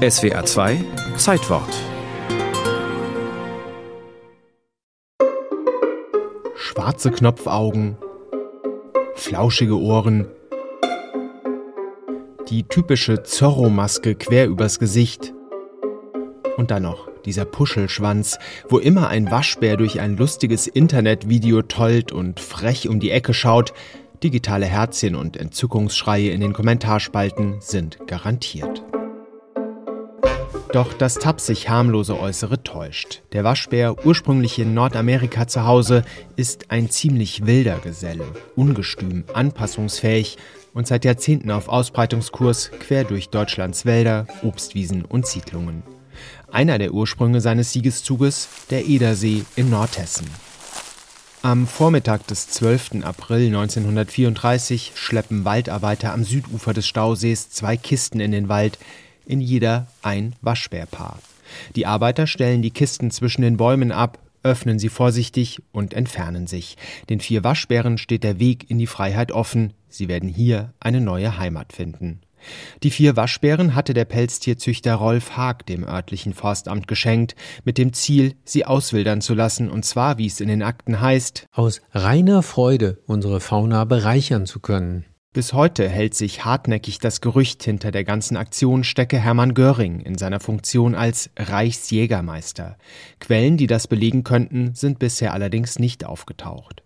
SWR 2 Zeitwort. Schwarze Knopfaugen, flauschige Ohren, die typische Zorro-Maske quer übers Gesicht. Und dann noch dieser Puschelschwanz, wo immer ein Waschbär durch ein lustiges Internetvideo tollt und frech um die Ecke schaut. Digitale Herzchen und Entzückungsschreie in den Kommentarspalten sind garantiert. Doch das tapsig harmlose Äußere täuscht. Der Waschbär, ursprünglich in Nordamerika zu Hause, ist ein ziemlich wilder Geselle, ungestüm, anpassungsfähig und seit Jahrzehnten auf Ausbreitungskurs quer durch Deutschlands Wälder, Obstwiesen und Siedlungen. Einer der Ursprünge seines Siegeszuges, der Edersee in Nordhessen. Am Vormittag des 12. April 1934 schleppen Waldarbeiter am Südufer des Stausees zwei Kisten in den Wald, in jeder ein Waschbärpaar. Die Arbeiter stellen die Kisten zwischen den Bäumen ab, öffnen sie vorsichtig und entfernen sich. Den vier Waschbären steht der Weg in die Freiheit offen. Sie werden hier eine neue Heimat finden. Die vier Waschbären hatte der Pelztierzüchter Rolf Haag dem örtlichen Forstamt geschenkt, mit dem Ziel, sie auswildern zu lassen, und zwar, wie es in den Akten heißt, aus reiner Freude unsere Fauna bereichern zu können. Bis heute hält sich hartnäckig das Gerücht, hinter der ganzen Aktion stecke Hermann Göring in seiner Funktion als Reichsjägermeister. Quellen, die das belegen könnten, sind bisher allerdings nicht aufgetaucht.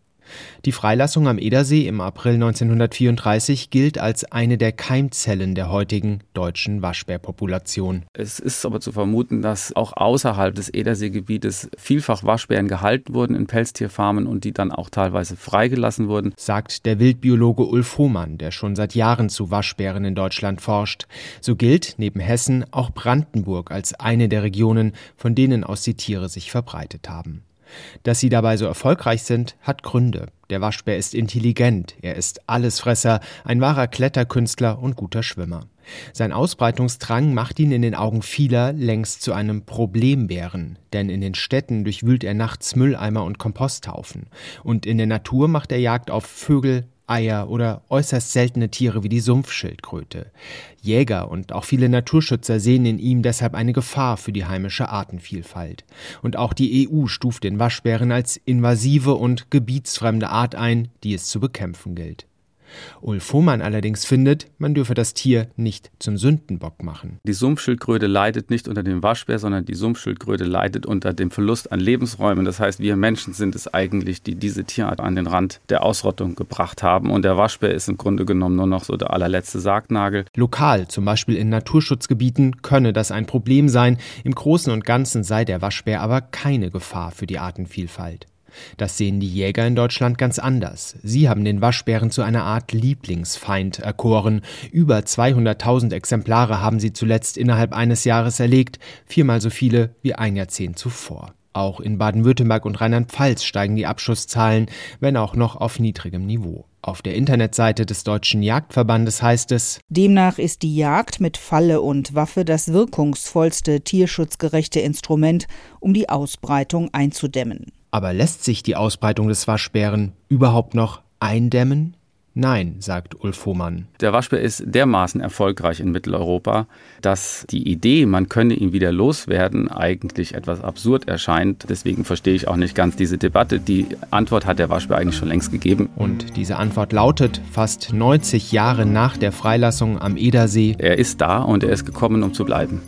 Die Freilassung am Edersee im April 1934 gilt als eine der Keimzellen der heutigen deutschen Waschbärpopulation. Es ist aber zu vermuten, dass auch außerhalb des Ederseegebietes vielfach Waschbären gehalten wurden in Pelztierfarmen und die dann auch teilweise freigelassen wurden, sagt der Wildbiologe Ulf Hohmann, der schon seit Jahren zu Waschbären in Deutschland forscht. So gilt neben Hessen auch Brandenburg als eine der Regionen, von denen aus die Tiere sich verbreitet haben. Dass sie dabei so erfolgreich sind, hat Gründe. Der Waschbär ist intelligent, er ist Allesfresser, ein wahrer Kletterkünstler und guter Schwimmer. Sein Ausbreitungsdrang macht ihn in den Augen vieler längst zu einem Problembären, denn in den Städten durchwühlt er nachts Mülleimer und Komposthaufen, und in der Natur macht er Jagd auf Vögel, Eier oder äußerst seltene Tiere wie die Sumpfschildkröte. Jäger und auch viele Naturschützer sehen in ihm deshalb eine Gefahr für die heimische Artenvielfalt. Und auch die EU stuft den Waschbären als invasive und gebietsfremde Art ein, die es zu bekämpfen gilt. Ulf Hohmann allerdings findet, man dürfe das Tier nicht zum Sündenbock machen. Die Sumpfschildkröte leidet nicht unter dem Waschbär, sondern die Sumpfschildkröte leidet unter dem Verlust an Lebensräumen. Das heißt, wir Menschen sind es eigentlich, die diese Tierart an den Rand der Ausrottung gebracht haben. Und der Waschbär ist im Grunde genommen nur noch so der allerletzte Sargnagel. Lokal, zum Beispiel in Naturschutzgebieten, könne das ein Problem sein. Im Großen und Ganzen sei der Waschbär aber keine Gefahr für die Artenvielfalt. Das sehen die Jäger in Deutschland ganz anders. Sie haben den Waschbären zu einer Art Lieblingsfeind erkoren. Über 200.000 Exemplare haben sie zuletzt innerhalb eines Jahres erlegt, viermal so viele wie ein Jahrzehnt zuvor. Auch in Baden-Württemberg und Rheinland-Pfalz steigen die Abschusszahlen, wenn auch noch auf niedrigem Niveau. Auf der Internetseite des Deutschen Jagdverbandes heißt es Demnach ist die Jagd mit Falle und Waffe das wirkungsvollste tierschutzgerechte Instrument, um die Ausbreitung einzudämmen. Aber lässt sich die Ausbreitung des Waschbären überhaupt noch eindämmen? Nein, sagt Ulf Hohmann. Der Waschbär ist dermaßen erfolgreich in Mitteleuropa, dass die Idee, man könne ihn wieder loswerden, eigentlich etwas absurd erscheint. Deswegen verstehe ich auch nicht ganz diese Debatte. Die Antwort hat der Waschbär eigentlich schon längst gegeben. Und diese Antwort lautet, fast 90 Jahre nach der Freilassung am Edersee. Er ist da und er ist gekommen, um zu bleiben.